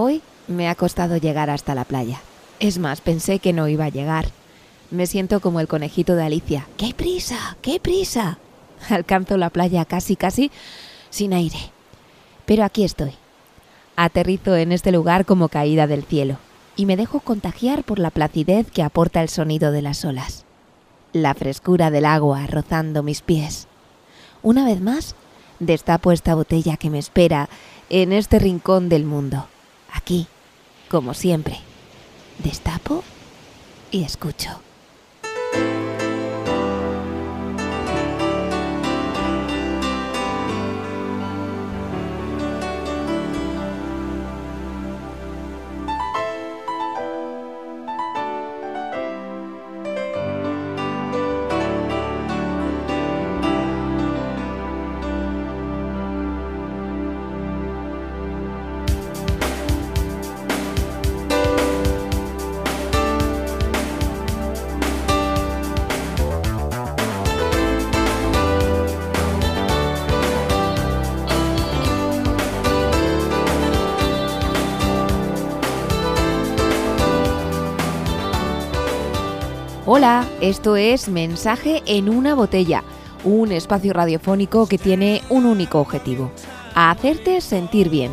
Hoy me ha costado llegar hasta la playa. Es más, pensé que no iba a llegar. Me siento como el conejito de Alicia. ¡Qué prisa! ¡Qué prisa! Alcanzo la playa casi, casi sin aire. Pero aquí estoy. Aterrizo en este lugar como caída del cielo y me dejo contagiar por la placidez que aporta el sonido de las olas. La frescura del agua rozando mis pies. Una vez más, destapo esta botella que me espera en este rincón del mundo. Aquí, como siempre. Destapo y escucho. Esto es Mensaje en una botella, un espacio radiofónico que tiene un único objetivo, hacerte sentir bien.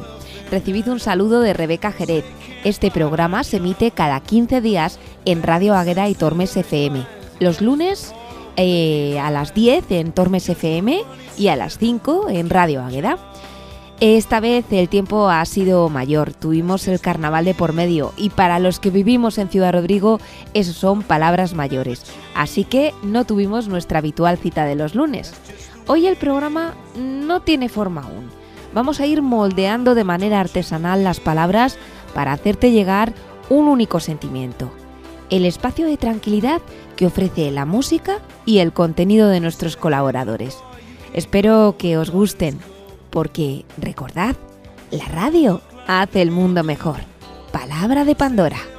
Recibid un saludo de Rebeca Jerez. Este programa se emite cada 15 días en Radio Águeda y Tormes FM. Los lunes eh, a las 10 en Tormes FM y a las 5 en Radio Águeda. Esta vez el tiempo ha sido mayor, tuvimos el carnaval de por medio y para los que vivimos en Ciudad Rodrigo eso son palabras mayores, así que no tuvimos nuestra habitual cita de los lunes. Hoy el programa no tiene forma aún. Vamos a ir moldeando de manera artesanal las palabras para hacerte llegar un único sentimiento. El espacio de tranquilidad que ofrece la música y el contenido de nuestros colaboradores. Espero que os gusten porque recordad, la radio hace el mundo mejor. Palabra de Pandora.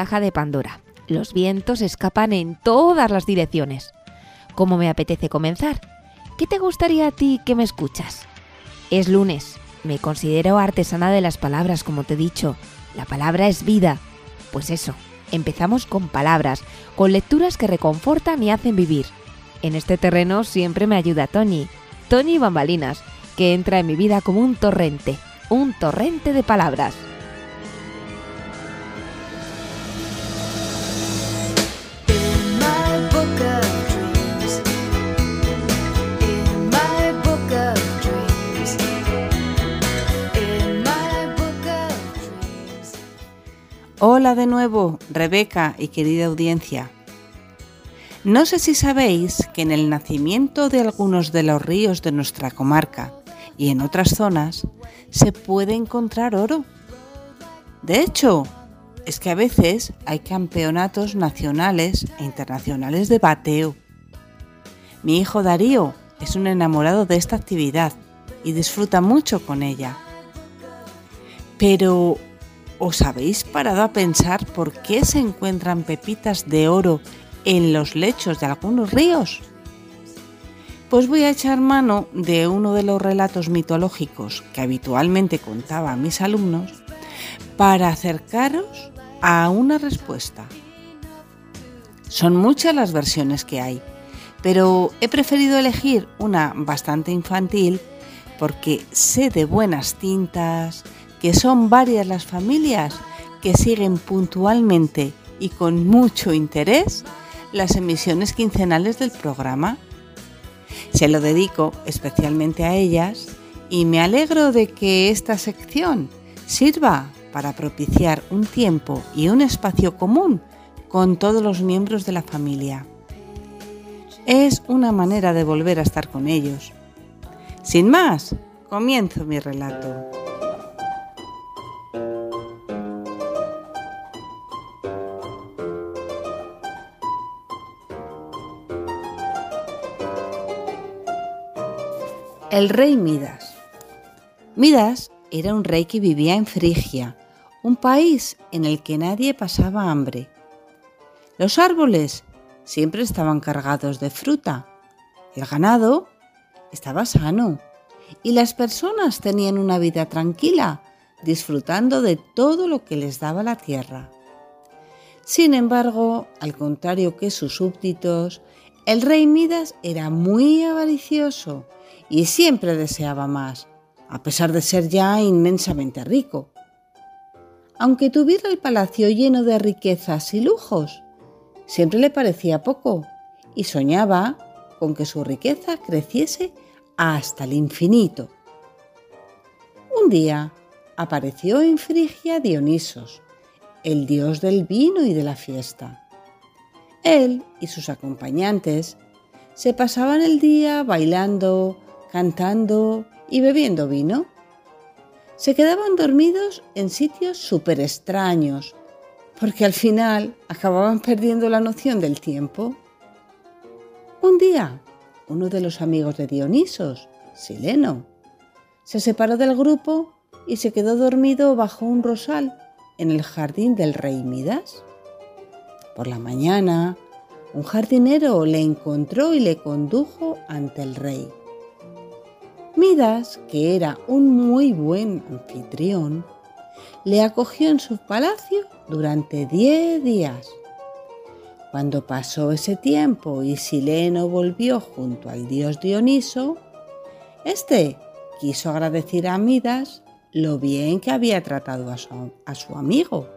Caja de Pandora. Los vientos escapan en todas las direcciones. ¿Cómo me apetece comenzar? ¿Qué te gustaría a ti que me escuchas? Es lunes. Me considero artesana de las palabras, como te he dicho. La palabra es vida. Pues eso, empezamos con palabras, con lecturas que reconfortan y hacen vivir. En este terreno siempre me ayuda Tony, Tony Bambalinas, que entra en mi vida como un torrente, un torrente de palabras. Hola de nuevo, Rebeca y querida audiencia. No sé si sabéis que en el nacimiento de algunos de los ríos de nuestra comarca y en otras zonas se puede encontrar oro. De hecho, es que a veces hay campeonatos nacionales e internacionales de bateo. Mi hijo Darío es un enamorado de esta actividad y disfruta mucho con ella. Pero, ¿os habéis parado a pensar por qué se encuentran pepitas de oro en los lechos de algunos ríos? Pues voy a echar mano de uno de los relatos mitológicos que habitualmente contaba a mis alumnos para acercaros a una respuesta. Son muchas las versiones que hay, pero he preferido elegir una bastante infantil porque sé de buenas tintas que son varias las familias que siguen puntualmente y con mucho interés las emisiones quincenales del programa. Se lo dedico especialmente a ellas y me alegro de que esta sección sirva para propiciar un tiempo y un espacio común con todos los miembros de la familia. Es una manera de volver a estar con ellos. Sin más, comienzo mi relato. El rey Midas. Midas era un rey que vivía en Frigia, un país en el que nadie pasaba hambre. Los árboles siempre estaban cargados de fruta, el ganado estaba sano y las personas tenían una vida tranquila, disfrutando de todo lo que les daba la tierra. Sin embargo, al contrario que sus súbditos, el rey Midas era muy avaricioso y siempre deseaba más, a pesar de ser ya inmensamente rico. Aunque tuviera el palacio lleno de riquezas y lujos, siempre le parecía poco y soñaba con que su riqueza creciese hasta el infinito. Un día apareció en Frigia Dionisos, el dios del vino y de la fiesta. Él y sus acompañantes se pasaban el día bailando, cantando y bebiendo vino. Se quedaban dormidos en sitios súper extraños, porque al final acababan perdiendo la noción del tiempo. Un día, uno de los amigos de Dionisos, Sileno, se separó del grupo y se quedó dormido bajo un rosal en el jardín del rey Midas. Por la mañana, un jardinero le encontró y le condujo ante el rey. Midas, que era un muy buen anfitrión, le acogió en su palacio durante diez días. Cuando pasó ese tiempo y Sileno volvió junto al dios Dioniso, este quiso agradecer a Midas lo bien que había tratado a su, a su amigo.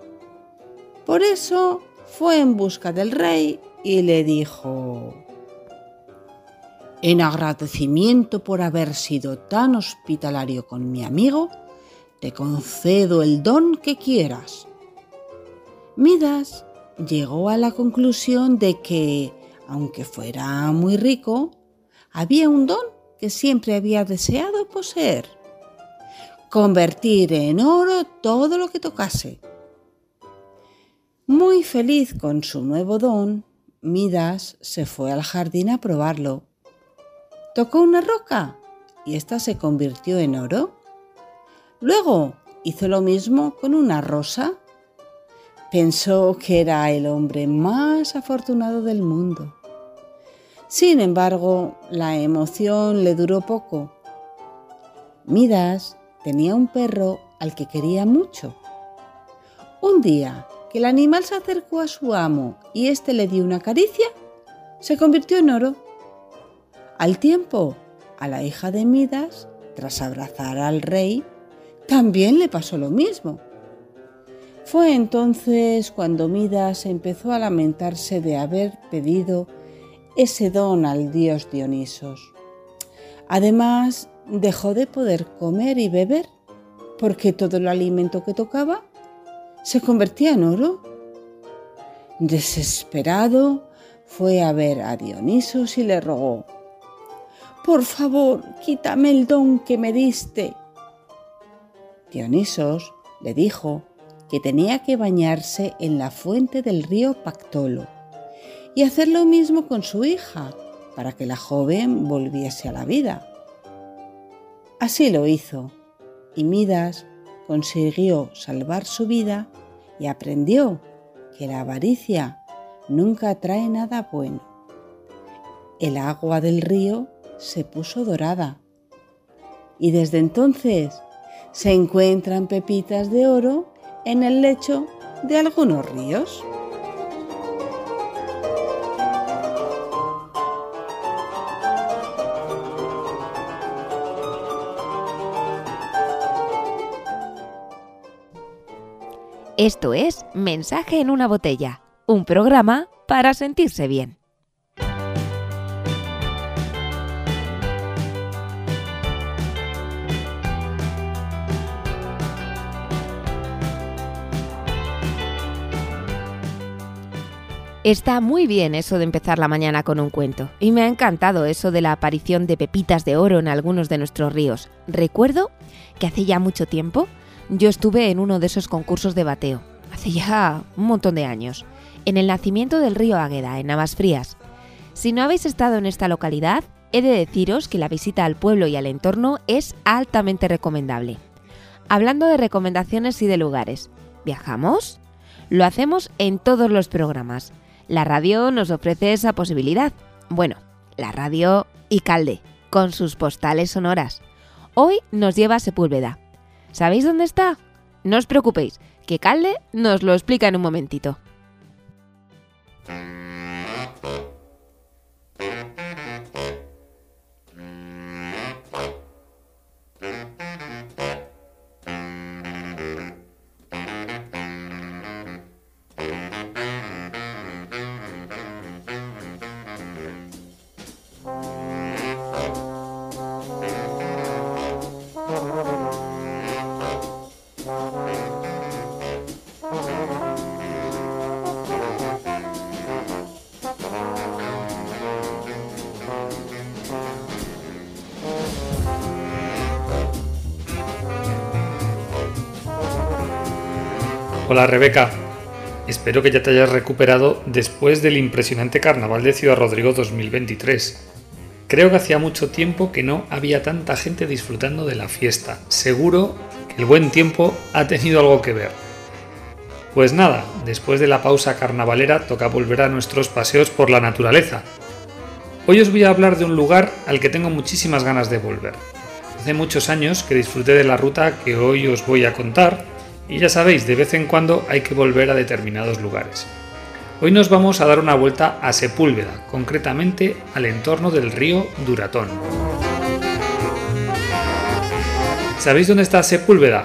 Por eso fue en busca del rey y le dijo, en agradecimiento por haber sido tan hospitalario con mi amigo, te concedo el don que quieras. Midas llegó a la conclusión de que, aunque fuera muy rico, había un don que siempre había deseado poseer. Convertir en oro todo lo que tocase. Muy feliz con su nuevo don, Midas se fue al jardín a probarlo. Tocó una roca y ésta se convirtió en oro. Luego hizo lo mismo con una rosa, Pensó que era el hombre más afortunado del mundo. Sin embargo, la emoción le duró poco. Midas tenía un perro al que quería mucho. Un día que el animal se acercó a su amo y éste le dio una caricia, se convirtió en oro. Al tiempo, a la hija de Midas, tras abrazar al rey, también le pasó lo mismo. Fue entonces cuando Midas empezó a lamentarse de haber pedido ese don al dios Dionisos. Además, dejó de poder comer y beber porque todo el alimento que tocaba se convertía en oro. Desesperado, fue a ver a Dionisos y le rogó, Por favor, quítame el don que me diste. Dionisos le dijo que tenía que bañarse en la fuente del río Pactolo y hacer lo mismo con su hija para que la joven volviese a la vida. Así lo hizo y Midas consiguió salvar su vida y aprendió que la avaricia nunca trae nada bueno. El agua del río se puso dorada y desde entonces se encuentran pepitas de oro en el lecho de algunos ríos. Esto es Mensaje en una botella, un programa para sentirse bien. Está muy bien eso de empezar la mañana con un cuento, y me ha encantado eso de la aparición de pepitas de oro en algunos de nuestros ríos. Recuerdo que hace ya mucho tiempo yo estuve en uno de esos concursos de bateo, hace ya un montón de años, en el nacimiento del río Águeda, en Navas Frías. Si no habéis estado en esta localidad, he de deciros que la visita al pueblo y al entorno es altamente recomendable. Hablando de recomendaciones y de lugares, ¿viajamos? Lo hacemos en todos los programas. La radio nos ofrece esa posibilidad. Bueno, la radio y Calde, con sus postales sonoras. Hoy nos lleva a Sepúlveda. ¿Sabéis dónde está? No os preocupéis, que Calde nos lo explica en un momentito. Hola Rebeca, espero que ya te hayas recuperado después del impresionante Carnaval de Ciudad Rodrigo 2023. Creo que hacía mucho tiempo que no había tanta gente disfrutando de la fiesta. Seguro que el buen tiempo ha tenido algo que ver. Pues nada, después de la pausa carnavalera toca volver a nuestros paseos por la naturaleza. Hoy os voy a hablar de un lugar al que tengo muchísimas ganas de volver. Hace muchos años que disfruté de la ruta que hoy os voy a contar y ya sabéis, de vez en cuando hay que volver a determinados lugares. Hoy nos vamos a dar una vuelta a Sepúlveda, concretamente al entorno del río Duratón. ¿Sabéis dónde está Sepúlveda?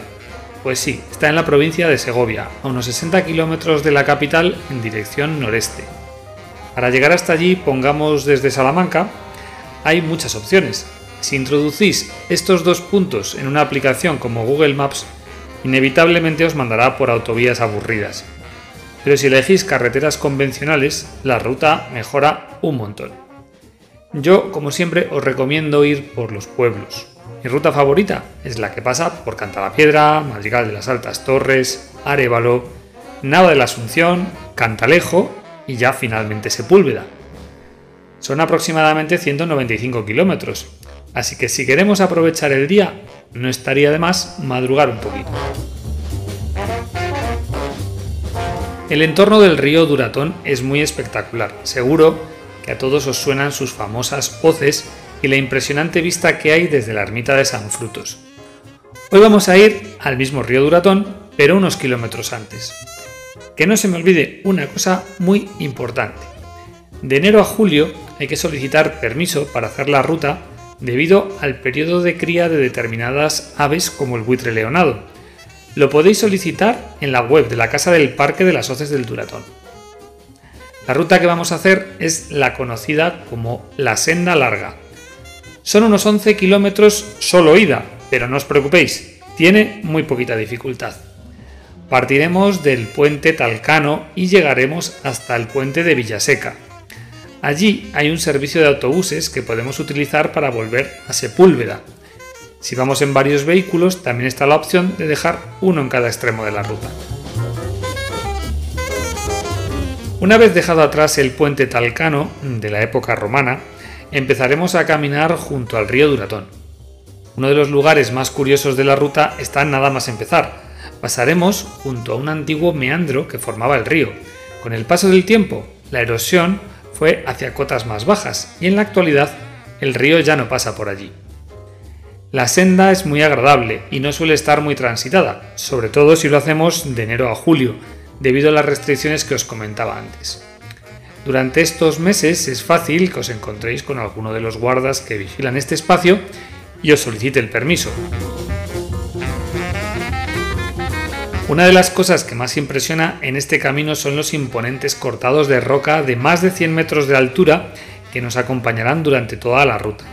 Pues sí, está en la provincia de Segovia, a unos 60 kilómetros de la capital en dirección noreste. Para llegar hasta allí, pongamos desde Salamanca, hay muchas opciones. Si introducís estos dos puntos en una aplicación como Google Maps, inevitablemente os mandará por autovías aburridas. Pero si elegís carreteras convencionales, la ruta mejora un montón. Yo, como siempre, os recomiendo ir por los pueblos. Mi ruta favorita es la que pasa por Cantalapiedra, Madrigal de las Altas Torres, Arevalo, Nava de la Asunción, Cantalejo y ya finalmente Sepúlveda. Son aproximadamente 195 kilómetros, así que si queremos aprovechar el día, no estaría de más madrugar un poquito. El entorno del río Duratón es muy espectacular. Seguro que a todos os suenan sus famosas hoces y la impresionante vista que hay desde la ermita de San Frutos. Hoy vamos a ir al mismo río Duratón, pero unos kilómetros antes. Que no se me olvide una cosa muy importante. De enero a julio hay que solicitar permiso para hacer la ruta debido al periodo de cría de determinadas aves como el buitre leonado. Lo podéis solicitar en la web de la Casa del Parque de las Hoces del Duratón. La ruta que vamos a hacer es la conocida como la Senda Larga. Son unos 11 kilómetros solo ida, pero no os preocupéis, tiene muy poquita dificultad. Partiremos del puente Talcano y llegaremos hasta el puente de Villaseca. Allí hay un servicio de autobuses que podemos utilizar para volver a Sepúlveda. Si vamos en varios vehículos, también está la opción de dejar uno en cada extremo de la ruta. Una vez dejado atrás el puente Talcano de la época romana, empezaremos a caminar junto al río Duratón. Uno de los lugares más curiosos de la ruta está nada más empezar. Pasaremos junto a un antiguo meandro que formaba el río. Con el paso del tiempo, la erosión fue hacia cotas más bajas y en la actualidad el río ya no pasa por allí. La senda es muy agradable y no suele estar muy transitada, sobre todo si lo hacemos de enero a julio, debido a las restricciones que os comentaba antes. Durante estos meses es fácil que os encontréis con alguno de los guardas que vigilan este espacio y os solicite el permiso. Una de las cosas que más impresiona en este camino son los imponentes cortados de roca de más de 100 metros de altura que nos acompañarán durante toda la ruta.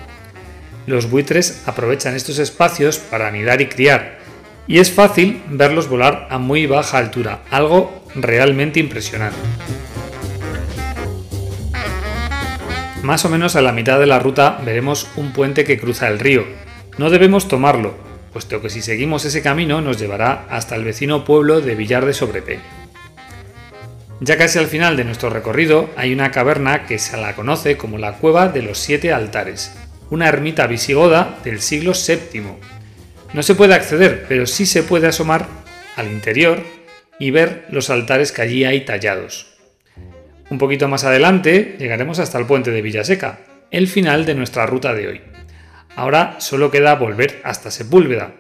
Los buitres aprovechan estos espacios para anidar y criar, y es fácil verlos volar a muy baja altura, algo realmente impresionante. Más o menos a la mitad de la ruta veremos un puente que cruza el río. No debemos tomarlo, puesto que si seguimos ese camino nos llevará hasta el vecino pueblo de Villar de Sobrepe. Ya casi al final de nuestro recorrido hay una caverna que se la conoce como la Cueva de los Siete Altares, una ermita visigoda del siglo VII. No se puede acceder, pero sí se puede asomar al interior y ver los altares que allí hay tallados. Un poquito más adelante llegaremos hasta el puente de Villaseca, el final de nuestra ruta de hoy. Ahora solo queda volver hasta Sepúlveda.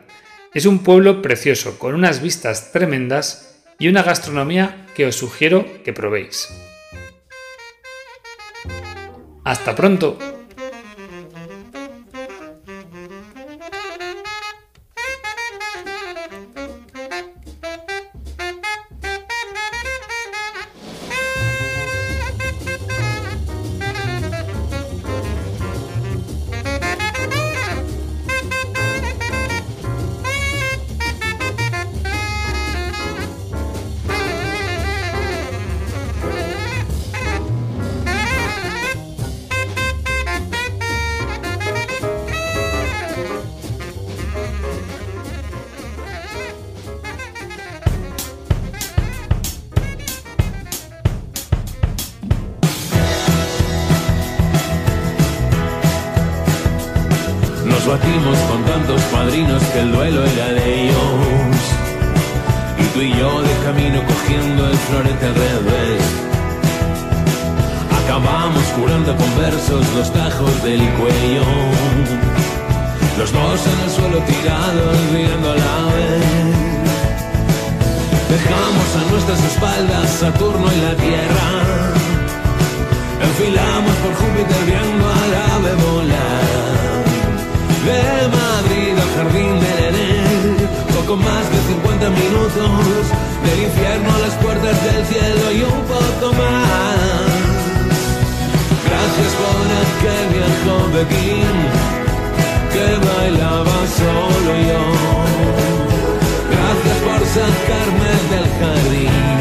Es un pueblo precioso, con unas vistas tremendas y una gastronomía que os sugiero que probéis. Hasta pronto. El florete al revés. Acabamos curando con versos los tajos del cuello. Los dos en el suelo tirados, viendo a la vez. Dejamos a nuestras espaldas Saturno y la Tierra. Enfilamos por Júpiter viendo al ave volar. De Madrid al jardín del Edén, poco más de 50 minutos. Del infierno a las puertas del cielo y un poco más. Gracias por aquel viejo Pekín que bailaba solo yo. Gracias por sacarme del jardín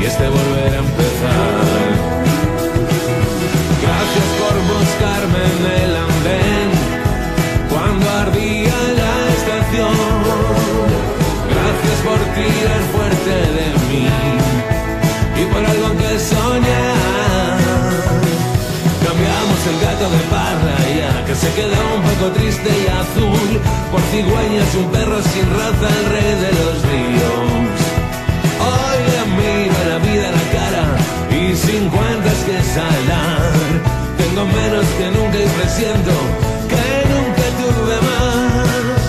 y este volver a empezar. Gracias por buscarme en el andén fuerte de mí y por algo que soñar. Cambiamos el gato de parra ya que se queda un poco triste y azul por cigüeñas, un perro sin raza, el rey de los ríos. Hoy le miro la vida a la cara y sin cuentas que salar. Tengo menos que nunca y presiento que nunca tuve más.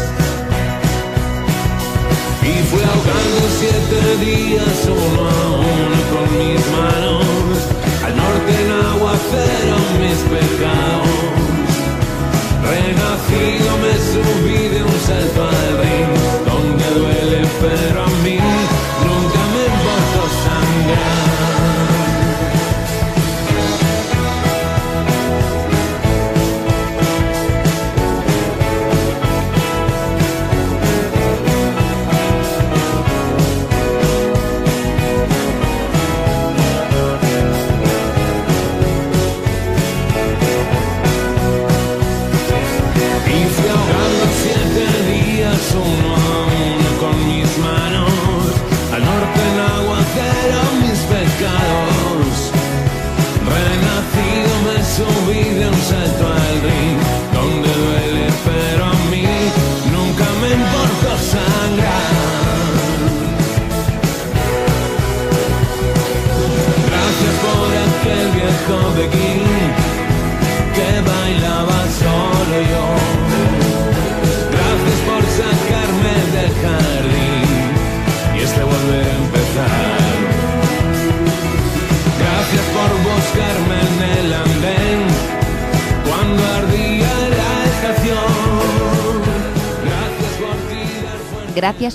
Y fui ahogando siete días solo aún con mis manos.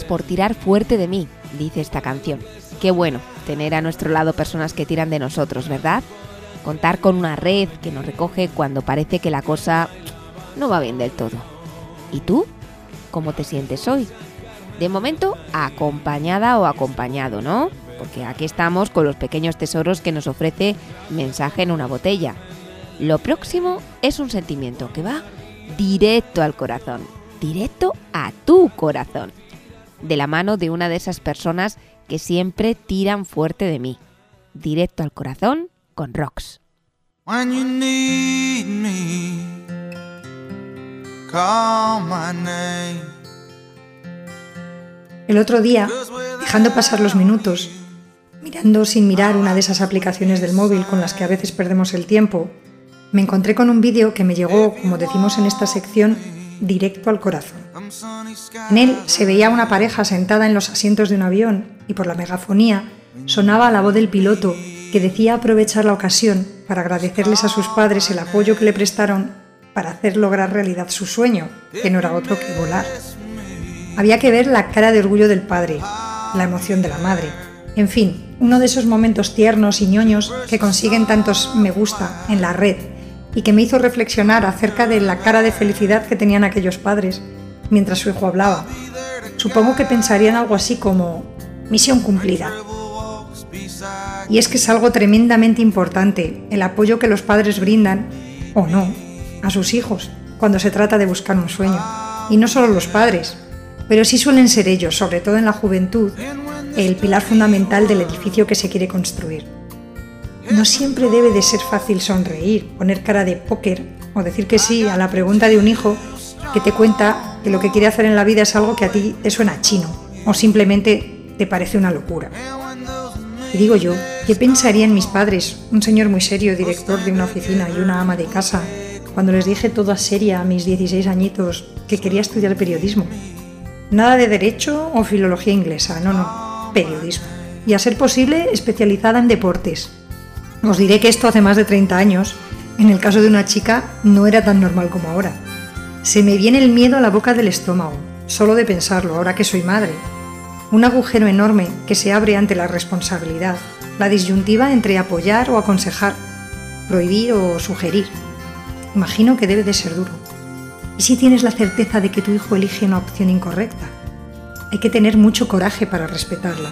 Por tirar fuerte de mí, dice esta canción. Qué bueno tener a nuestro lado personas que tiran de nosotros, ¿verdad? Contar con una red que nos recoge cuando parece que la cosa no va bien del todo. ¿Y tú? ¿Cómo te sientes hoy? De momento, acompañada o acompañado, ¿no? Porque aquí estamos con los pequeños tesoros que nos ofrece mensaje en una botella. Lo próximo es un sentimiento que va directo al corazón, directo a tu corazón, de la mano de una de esas personas que siempre tiran fuerte de mí, directo al corazón con Rox. When you need me, call my name. El otro día, dejando pasar los minutos, mirando sin mirar una de esas aplicaciones del móvil con las que a veces perdemos el tiempo, me encontré con un vídeo que me llegó, como decimos en esta sección, directo al corazón. En él se veía una pareja sentada en los asientos de un avión y por la megafonía sonaba la voz del piloto que decía aprovechar la ocasión para agradecerles a sus padres el apoyo que le prestaron para hacer lograr realidad su sueño, que no era otro que volar. Había que ver la cara de orgullo del padre, la emoción de la madre. En fin, uno de esos momentos tiernos y ñoños que consiguen tantos me gusta en la red y que me hizo reflexionar acerca de la cara de felicidad que tenían aquellos padres mientras su hijo hablaba. Supongo que pensarían algo así como misión cumplida. Y es que es algo tremendamente importante el apoyo que los padres brindan, o no, a sus hijos cuando se trata de buscar un sueño. Y no solo los padres, pero sí suelen ser ellos, sobre todo en la juventud, el pilar fundamental del edificio que se quiere construir. No siempre debe de ser fácil sonreír, poner cara de póker o decir que sí a la pregunta de un hijo que te cuenta que lo que quiere hacer en la vida es algo que a ti te suena chino o simplemente te parece una locura. Y digo yo, ¿qué pensarían mis padres, un señor muy serio, director de una oficina y una ama de casa, cuando les dije toda seria a mis 16 añitos que quería estudiar periodismo? Nada de derecho o filología inglesa, no, no, periodismo. Y a ser posible, especializada en deportes. Os diré que esto hace más de 30 años, en el caso de una chica, no era tan normal como ahora. Se me viene el miedo a la boca del estómago, solo de pensarlo, ahora que soy madre. Un agujero enorme que se abre ante la responsabilidad, la disyuntiva entre apoyar o aconsejar, prohibir o sugerir. Imagino que debe de ser duro. ¿Y si tienes la certeza de que tu hijo elige una opción incorrecta? Hay que tener mucho coraje para respetarla.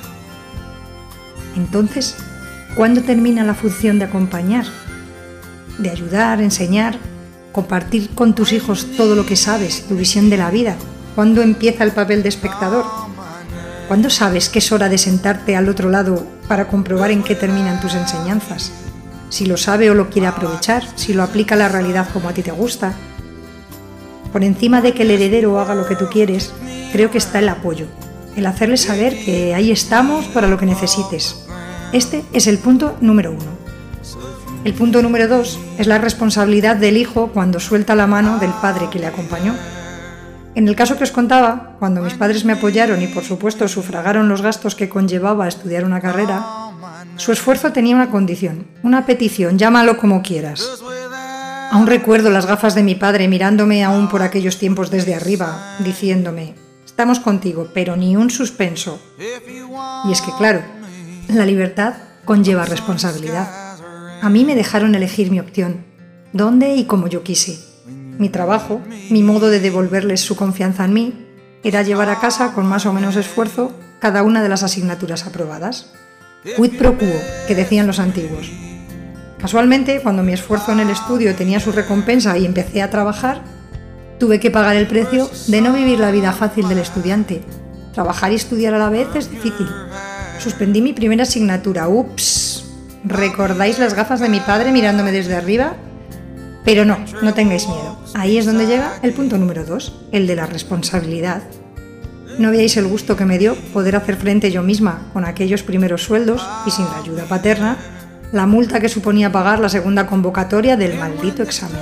Entonces, ¿cuándo termina la función de acompañar? De ayudar, enseñar, compartir con tus hijos todo lo que sabes, tu visión de la vida. ¿Cuándo empieza el papel de espectador? ¿Cuándo sabes que es hora de sentarte al otro lado para comprobar en qué terminan tus enseñanzas? Si lo sabe o lo quiere aprovechar, si lo aplica a la realidad como a ti te gusta. Por encima de que el heredero haga lo que tú quieres, creo que está el apoyo, el hacerle saber que ahí estamos para lo que necesites. Este es el punto número uno. El punto número dos es la responsabilidad del hijo cuando suelta la mano del padre que le acompañó. En el caso que os contaba, cuando mis padres me apoyaron y por supuesto sufragaron los gastos que conllevaba estudiar una carrera, su esfuerzo tenía una condición, una petición, llámalo como quieras. Aún recuerdo las gafas de mi padre mirándome aún por aquellos tiempos desde arriba, diciéndome, estamos contigo, pero ni un suspenso. Y es que claro, la libertad conlleva responsabilidad. A mí me dejaron elegir mi opción, dónde y como yo quise. Mi trabajo, mi modo de devolverles su confianza en mí, era llevar a casa con más o menos esfuerzo cada una de las asignaturas aprobadas. Quid pro quo, que decían los antiguos. Casualmente, cuando mi esfuerzo en el estudio tenía su recompensa y empecé a trabajar, tuve que pagar el precio de no vivir la vida fácil del estudiante. Trabajar y estudiar a la vez es difícil. Suspendí mi primera asignatura. Ups. ¿Recordáis las gafas de mi padre mirándome desde arriba? Pero no, no tengáis miedo. Ahí es donde llega el punto número 2, el de la responsabilidad. No veáis el gusto que me dio poder hacer frente yo misma con aquellos primeros sueldos y sin la ayuda paterna, la multa que suponía pagar la segunda convocatoria del maldito examen.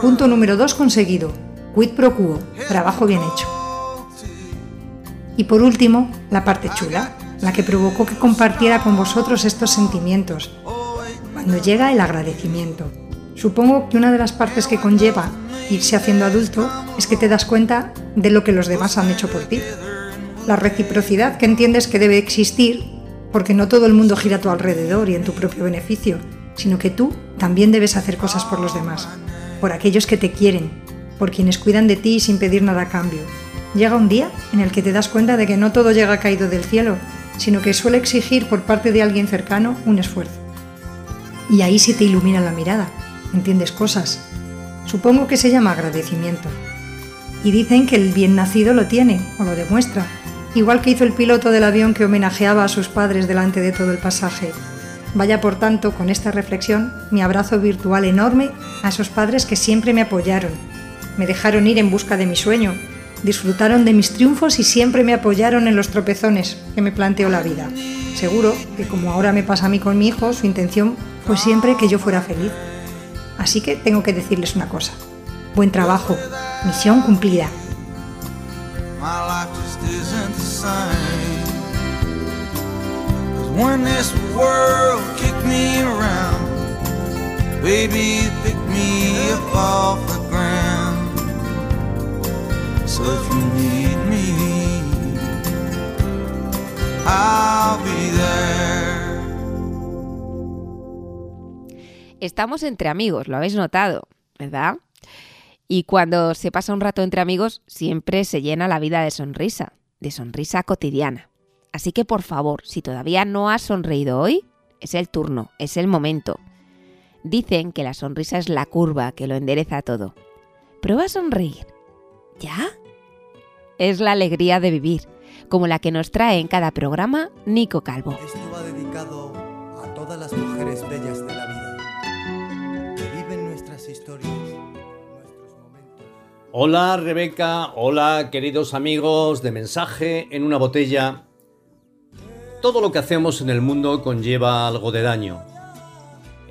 Punto número 2 conseguido. Quid pro quo. Trabajo bien hecho. Y por último, la parte chula, la que provocó que compartiera con vosotros estos sentimientos, cuando llega el agradecimiento. Supongo que una de las partes que conlleva irse haciendo adulto es que te das cuenta de lo que los demás han hecho por ti. La reciprocidad que entiendes que debe existir, porque no todo el mundo gira a tu alrededor y en tu propio beneficio, sino que tú también debes hacer cosas por los demás, por aquellos que te quieren, por quienes cuidan de ti sin pedir nada a cambio. Llega un día en el que te das cuenta de que no todo llega caído del cielo, sino que suele exigir por parte de alguien cercano un esfuerzo. Y ahí se te ilumina la mirada, entiendes cosas. Supongo que se llama agradecimiento. Y dicen que el bien nacido lo tiene, o lo demuestra, igual que hizo el piloto del avión que homenajeaba a sus padres delante de todo el pasaje. Vaya por tanto, con esta reflexión, mi abrazo virtual enorme a esos padres que siempre me apoyaron, me dejaron ir en busca de mi sueño, disfrutaron de mis triunfos y siempre me apoyaron en los tropezones que me planteó la vida. Seguro que como ahora me pasa a mí con mi hijo, su intención fue siempre que yo fuera feliz. Así que tengo que decirles una cosa. Buen trabajo, misión cumplida. Baby, picked me up off the ground. Estamos entre amigos, lo habéis notado, ¿verdad? Y cuando se pasa un rato entre amigos, siempre se llena la vida de sonrisa, de sonrisa cotidiana. Así que por favor, si todavía no has sonreído hoy, es el turno, es el momento. Dicen que la sonrisa es la curva que lo endereza todo. Prueba a sonreír. ¿Ya? Es la alegría de vivir, como la que nos trae en cada programa Nico Calvo. Esto va dedicado a todas las mujeres bellas de la vida, que viven nuestras historias, nuestros momentos. Hola Rebeca, hola queridos amigos de Mensaje en una botella. Todo lo que hacemos en el mundo conlleva algo de daño.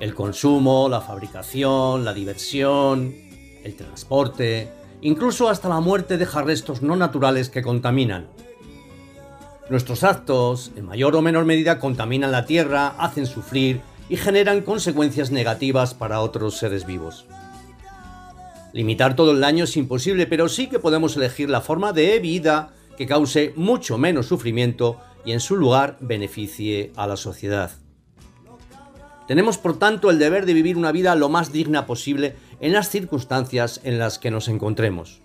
El consumo, la fabricación, la diversión, el transporte, incluso hasta la muerte deja restos no naturales que contaminan. Nuestros actos, en mayor o menor medida, contaminan la tierra, hacen sufrir y generan consecuencias negativas para otros seres vivos. Limitar todo el daño es imposible, pero sí que podemos elegir la forma de vida que cause mucho menos sufrimiento y en su lugar beneficie a la sociedad. Tenemos por tanto el deber de vivir una vida lo más digna posible en las circunstancias en las que nos encontremos.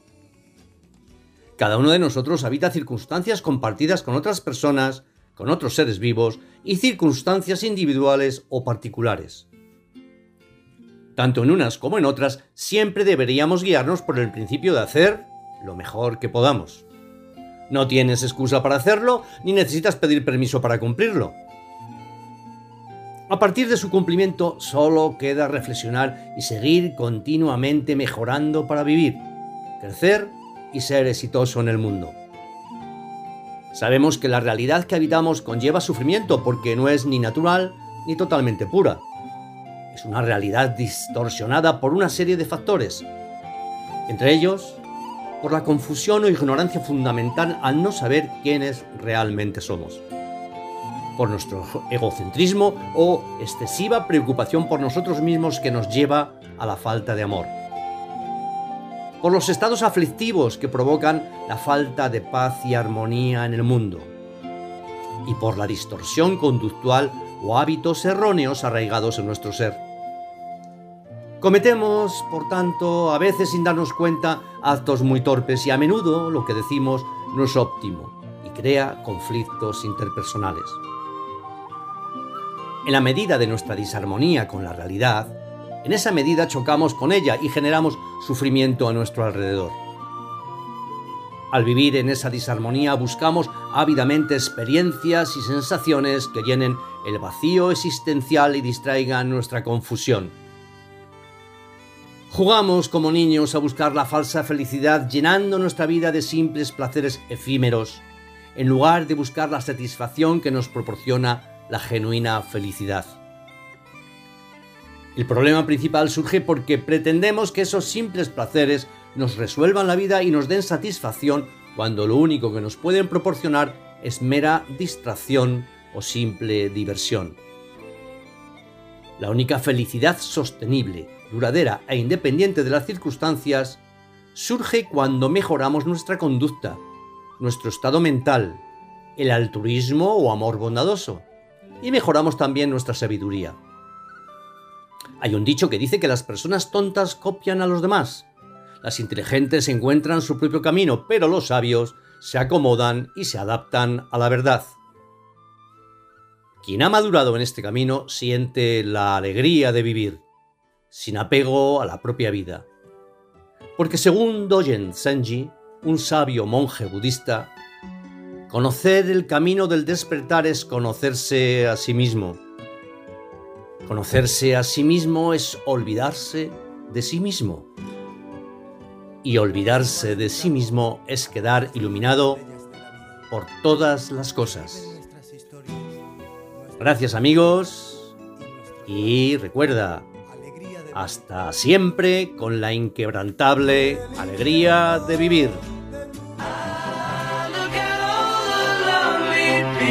Cada uno de nosotros habita circunstancias compartidas con otras personas, con otros seres vivos y circunstancias individuales o particulares. Tanto en unas como en otras, siempre deberíamos guiarnos por el principio de hacer lo mejor que podamos. No tienes excusa para hacerlo, ni necesitas pedir permiso para cumplirlo. A partir de su cumplimiento solo queda reflexionar y seguir continuamente mejorando para vivir, crecer y ser exitoso en el mundo. Sabemos que la realidad que habitamos conlleva sufrimiento porque no es ni natural ni totalmente pura. Es una realidad distorsionada por una serie de factores, entre ellos por la confusión o ignorancia fundamental al no saber quiénes realmente somos, por nuestro egocentrismo o excesiva preocupación por nosotros mismos que nos lleva a la falta de amor, por los estados aflictivos que provocan la falta de paz y armonía en el mundo, y por la distorsión conductual o hábitos erróneos arraigados en nuestro ser. Cometemos, por tanto, a veces sin darnos cuenta, actos muy torpes y a menudo lo que decimos no es óptimo y crea conflictos interpersonales. En la medida de nuestra disarmonía con la realidad, en esa medida chocamos con ella y generamos sufrimiento a nuestro alrededor. Al vivir en esa disarmonía buscamos ávidamente experiencias y sensaciones que llenen el vacío existencial y distraigan nuestra confusión. Jugamos como niños a buscar la falsa felicidad llenando nuestra vida de simples placeres efímeros, en lugar de buscar la satisfacción que nos proporciona la genuina felicidad. El problema principal surge porque pretendemos que esos simples placeres nos resuelvan la vida y nos den satisfacción cuando lo único que nos pueden proporcionar es mera distracción o simple diversión. La única felicidad sostenible, duradera e independiente de las circunstancias surge cuando mejoramos nuestra conducta, nuestro estado mental, el altruismo o amor bondadoso, y mejoramos también nuestra sabiduría. Hay un dicho que dice que las personas tontas copian a los demás. Las inteligentes encuentran su propio camino, pero los sabios se acomodan y se adaptan a la verdad. Quien ha madurado en este camino siente la alegría de vivir, sin apego a la propia vida. Porque según Dogen Zenji, un sabio monje budista, conocer el camino del despertar es conocerse a sí mismo. Conocerse a sí mismo es olvidarse de sí mismo. Y olvidarse de sí mismo es quedar iluminado por todas las cosas. Gracias amigos y recuerda, hasta siempre con la inquebrantable alegría de vivir.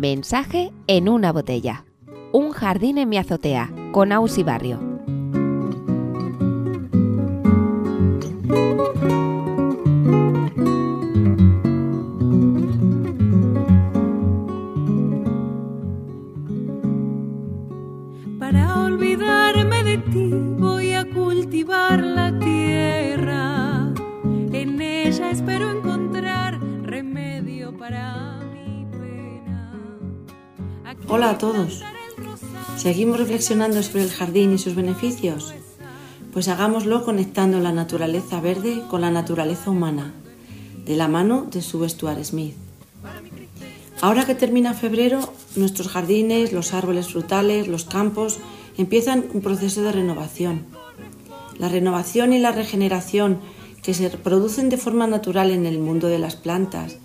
Mensaje en una botella. Un jardín en mi azotea, con Ausi Barrio. ¿Seguimos reflexionando sobre el jardín y sus beneficios? Pues hagámoslo conectando la naturaleza verde con la naturaleza humana, de la mano de Sue Stuart Smith. Ahora que termina febrero, nuestros jardines, los árboles frutales, los campos empiezan un proceso de renovación. La renovación y la regeneración que se producen de forma natural en el mundo de las plantas,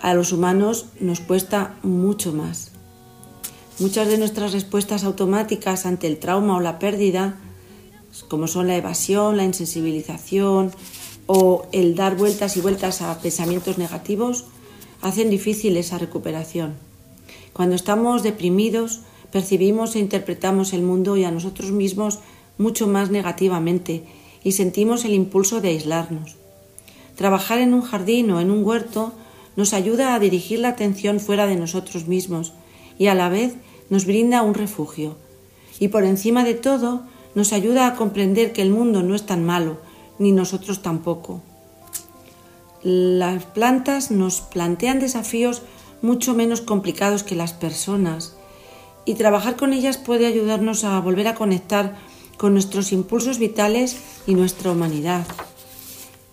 a los humanos nos cuesta mucho más. Muchas de nuestras respuestas automáticas ante el trauma o la pérdida, como son la evasión, la insensibilización, o el dar vueltas y vueltas a pensamientos negativos hacen difícil esa recuperación. Cuando estamos deprimidos, percibimos e interpretamos el mundo y a nosotros mismos mucho más negativamente y sentimos el impulso de aislarnos. Trabajar en un jardín o en un huerto nos ayuda a dirigir la atención fuera de nosotros mismos y a la vez nos brinda un refugio. Y por encima de todo, nos ayuda a comprender que el mundo no es tan malo, ni nosotros tampoco. Las plantas nos plantean desafíos mucho menos complicados que las personas y trabajar con ellas puede ayudarnos a volver a conectar con nuestros impulsos vitales y nuestra humanidad.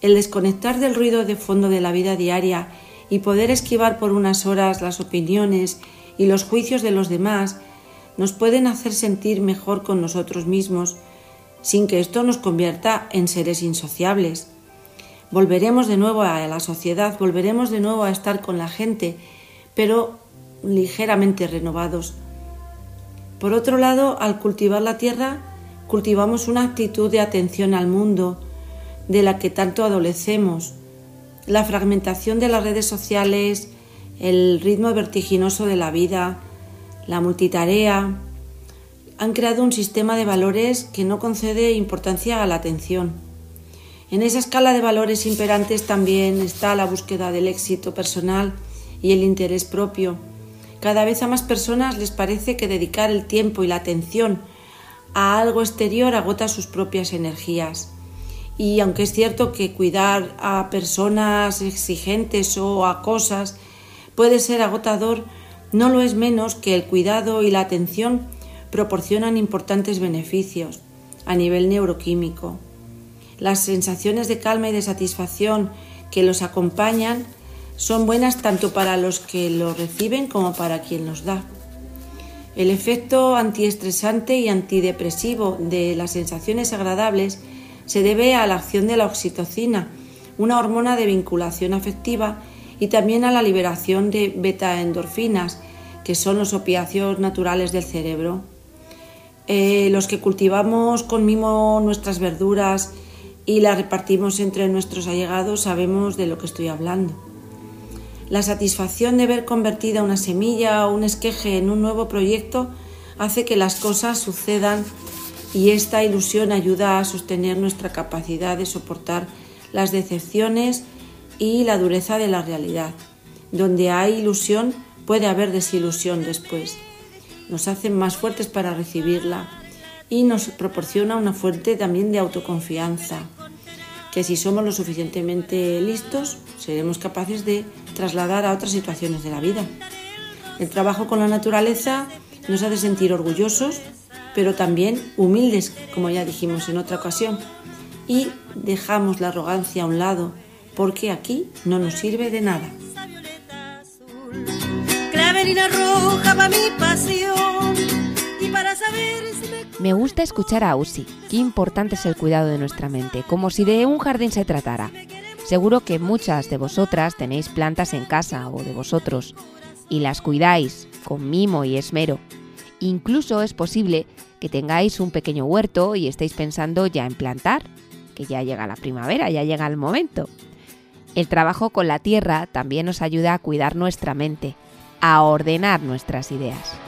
El desconectar del ruido de fondo de la vida diaria y poder esquivar por unas horas las opiniones y los juicios de los demás nos pueden hacer sentir mejor con nosotros mismos sin que esto nos convierta en seres insociables. Volveremos de nuevo a la sociedad, volveremos de nuevo a estar con la gente, pero ligeramente renovados. Por otro lado, al cultivar la tierra, cultivamos una actitud de atención al mundo, de la que tanto adolecemos. La fragmentación de las redes sociales, el ritmo vertiginoso de la vida, la multitarea, han creado un sistema de valores que no concede importancia a la atención. En esa escala de valores imperantes también está la búsqueda del éxito personal y el interés propio. Cada vez a más personas les parece que dedicar el tiempo y la atención a algo exterior agota sus propias energías. Y aunque es cierto que cuidar a personas exigentes o a cosas puede ser agotador, no lo es menos que el cuidado y la atención proporcionan importantes beneficios a nivel neuroquímico. Las sensaciones de calma y de satisfacción que los acompañan son buenas tanto para los que lo reciben como para quien los da. El efecto antiestresante y antidepresivo de las sensaciones agradables se debe a la acción de la oxitocina, una hormona de vinculación afectiva, y también a la liberación de beta-endorfinas, que son los opiáceos naturales del cerebro. Eh, los que cultivamos con mimo nuestras verduras y las repartimos entre nuestros allegados sabemos de lo que estoy hablando. La satisfacción de ver convertida una semilla o un esqueje en un nuevo proyecto hace que las cosas sucedan y esta ilusión ayuda a sostener nuestra capacidad de soportar las decepciones y la dureza de la realidad. Donde hay ilusión puede haber desilusión después nos hacen más fuertes para recibirla y nos proporciona una fuente también de autoconfianza, que si somos lo suficientemente listos, seremos capaces de trasladar a otras situaciones de la vida. El trabajo con la naturaleza nos hace sentir orgullosos, pero también humildes, como ya dijimos en otra ocasión, y dejamos la arrogancia a un lado, porque aquí no nos sirve de nada me... gusta escuchar a Usi. Qué importante es el cuidado de nuestra mente, como si de un jardín se tratara. Seguro que muchas de vosotras tenéis plantas en casa o de vosotros y las cuidáis con mimo y esmero. Incluso es posible que tengáis un pequeño huerto y estéis pensando ya en plantar, que ya llega la primavera, ya llega el momento. El trabajo con la tierra también nos ayuda a cuidar nuestra mente, a ordenar nuestras ideas.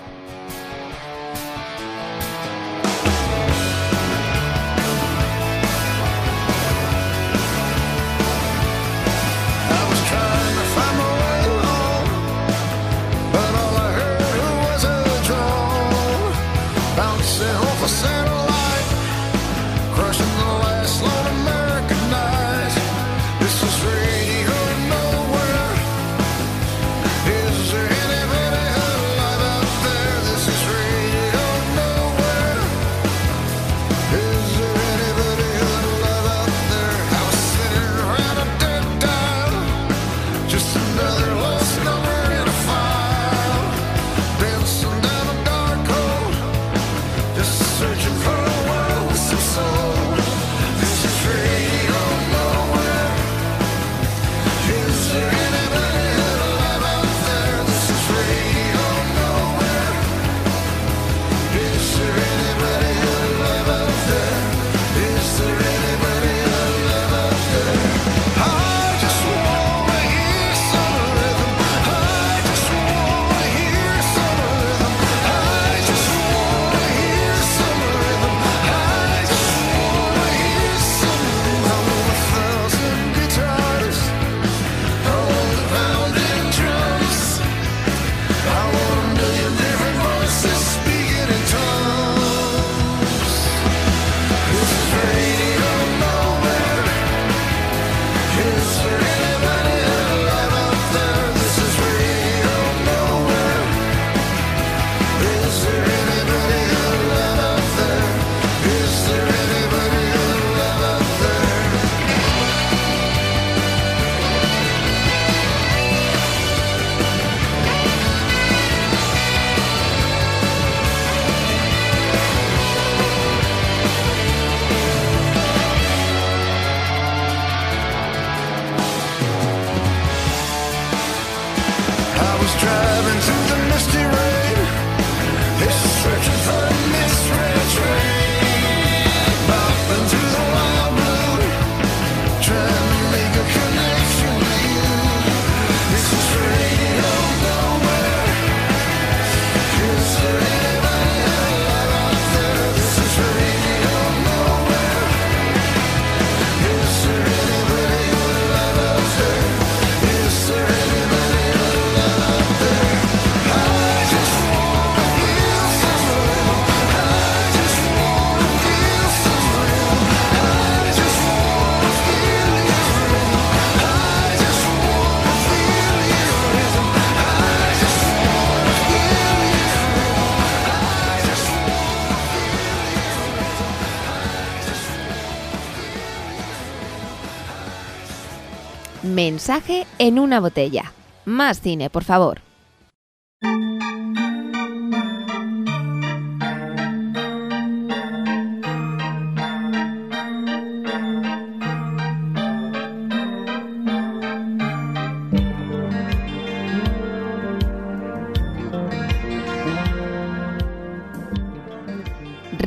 Mensaje en una botella. Más cine, por favor.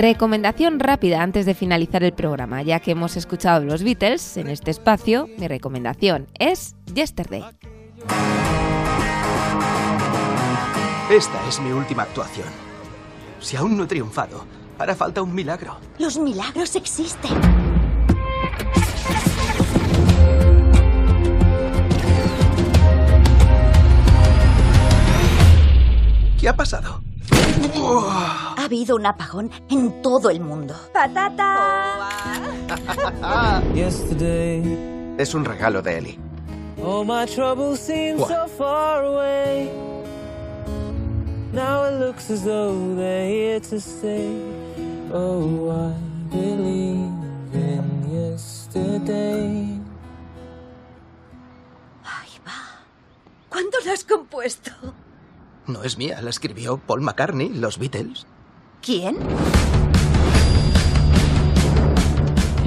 Recomendación rápida antes de finalizar el programa, ya que hemos escuchado los Beatles en este espacio, mi recomendación es Yesterday. Esta es mi última actuación. Si aún no he triunfado, hará falta un milagro. Los milagros existen. ¿Qué ha pasado? Ha habido un apagón en todo el mundo. ¡Patata! Es un regalo de Eli. All my troubles seem so far away. Now it looks as though they're here to stay. Oh, I believe in yesterday. ¿Cuándo lo has compuesto? No es mía, la escribió Paul McCartney, los Beatles. ¿Quién?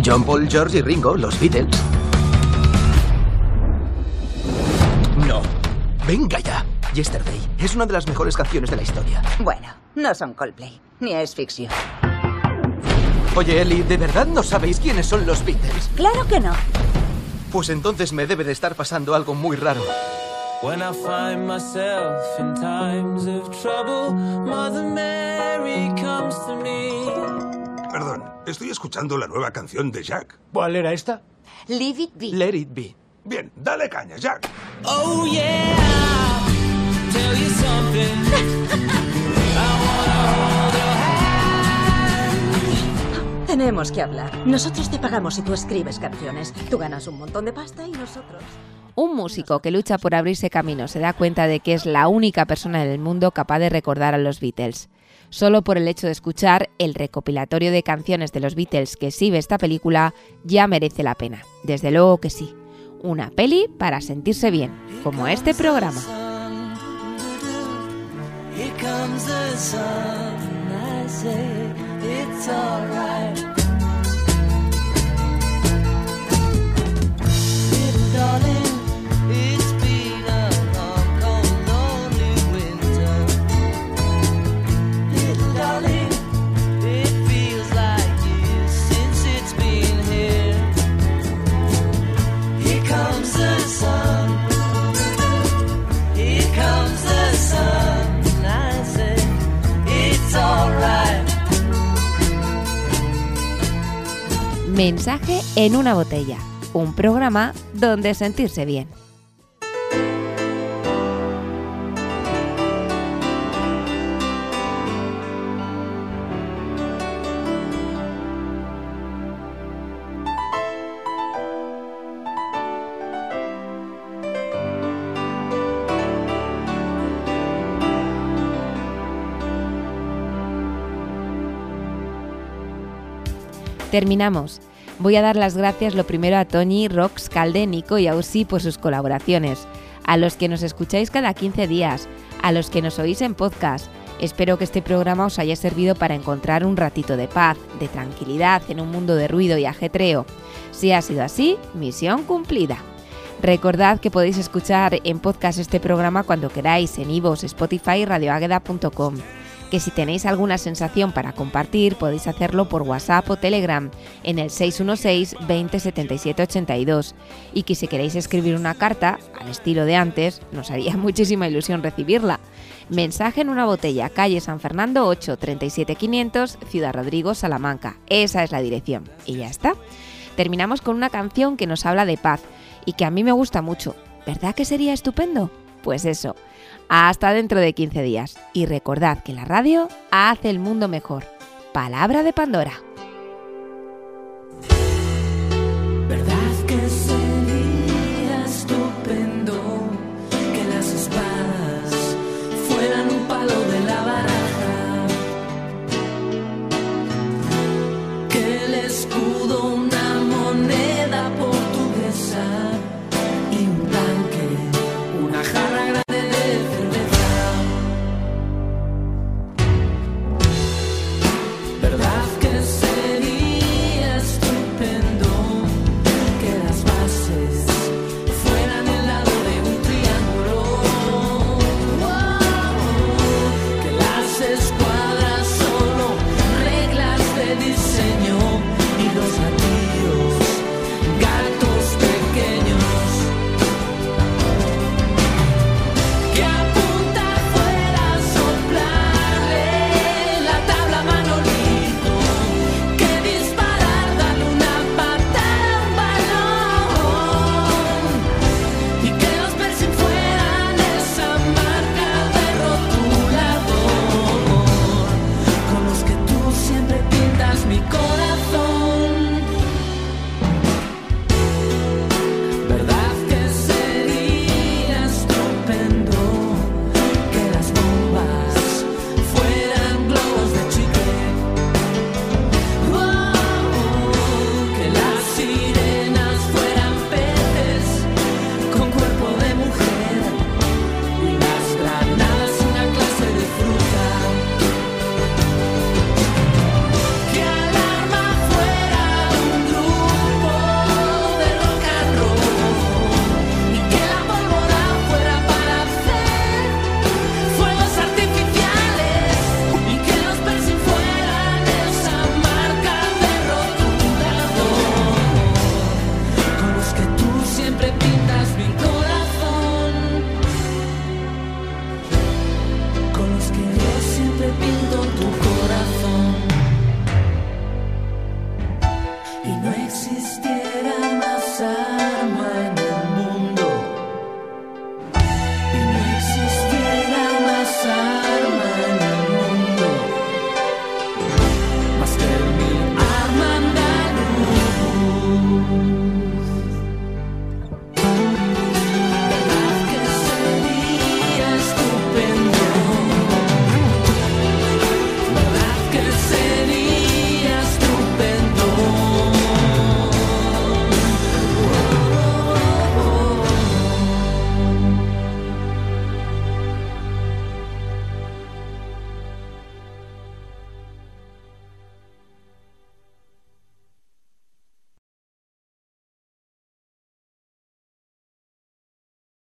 John Paul, George y Ringo, los Beatles. No. Venga ya. Yesterday es una de las mejores canciones de la historia. Bueno, no son Coldplay, ni es ficción. Oye, Eli, ¿de verdad no sabéis quiénes son los Beatles? Claro que no. Pues entonces me debe de estar pasando algo muy raro. When I find myself in times of trouble, Mother Mary comes to me. Perdón, estoy escuchando la nueva canción de Jack. ¿Cuál era esta? Leave it be. Let it be. Bien, dale caña, Jack. Oh yeah, tell you something. Tenemos que hablar. Nosotros te pagamos si tú escribes canciones. Tú ganas un montón de pasta y nosotros. Un músico que lucha por abrirse camino se da cuenta de que es la única persona en el mundo capaz de recordar a los Beatles. Solo por el hecho de escuchar el recopilatorio de canciones de los Beatles que exhibe esta película ya merece la pena. Desde luego que sí. Una peli para sentirse bien, como este programa. Mensaje en una botella, un programa donde sentirse bien. Terminamos. Voy a dar las gracias lo primero a Tony, Rox, Calde, Nico y Ausi por sus colaboraciones, a los que nos escucháis cada 15 días, a los que nos oís en podcast. Espero que este programa os haya servido para encontrar un ratito de paz, de tranquilidad en un mundo de ruido y ajetreo. Si ha sido así, misión cumplida. Recordad que podéis escuchar en podcast este programa cuando queráis en iVoox, Spotify y radioagueda.com que si tenéis alguna sensación para compartir podéis hacerlo por WhatsApp o Telegram en el 616 20 77 82 y que si queréis escribir una carta al estilo de antes nos haría muchísima ilusión recibirla. Mensaje en una botella, calle San Fernando 8 37 500, Ciudad Rodrigo, Salamanca. Esa es la dirección. Y ya está. Terminamos con una canción que nos habla de paz y que a mí me gusta mucho. ¿Verdad que sería estupendo? Pues eso. Hasta dentro de 15 días. Y recordad que la radio hace el mundo mejor. Palabra de Pandora.